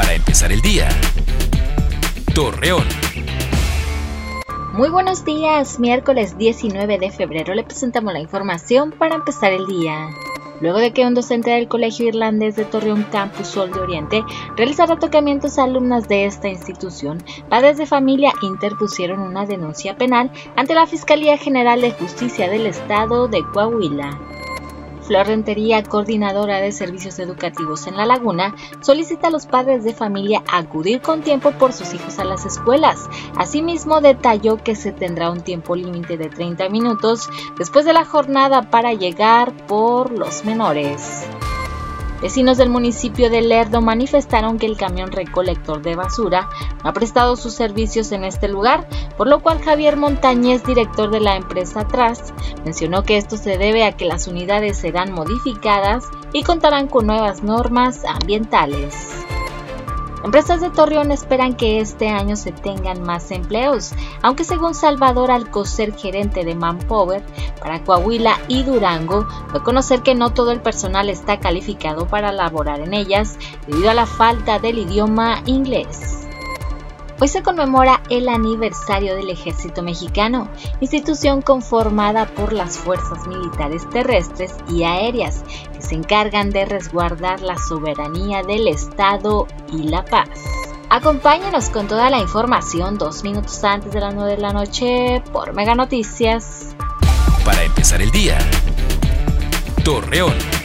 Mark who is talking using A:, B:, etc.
A: Para empezar el día. Torreón.
B: Muy buenos días, miércoles 19 de febrero le presentamos la información para empezar el día. Luego de que un docente del Colegio Irlandés de Torreón Campus Sol de Oriente realizara tocamientos a alumnas de esta institución, padres de familia interpusieron una denuncia penal ante la Fiscalía General de Justicia del Estado de Coahuila. Flor Rentería, coordinadora de servicios educativos en La Laguna, solicita a los padres de familia acudir con tiempo por sus hijos a las escuelas. Asimismo, detalló que se tendrá un tiempo límite de 30 minutos después de la jornada para llegar por los menores. Vecinos del municipio de Lerdo manifestaron que el camión recolector de basura no ha prestado sus servicios en este lugar, por lo cual Javier Montañez, director de la empresa Trust, mencionó que esto se debe a que las unidades serán modificadas y contarán con nuevas normas ambientales. Empresas de Torreón esperan que este año se tengan más empleos, aunque según Salvador Alcocer, gerente de Manpower para Coahuila y Durango, fue conocer que no todo el personal está calificado para laborar en ellas debido a la falta del idioma inglés. Hoy se conmemora el aniversario del Ejército Mexicano, institución conformada por las fuerzas militares terrestres y aéreas que se encargan de resguardar la soberanía del Estado y la paz. Acompáñanos con toda la información dos minutos antes de las 9 de la noche por Mega Noticias.
A: Para empezar el día, Torreón.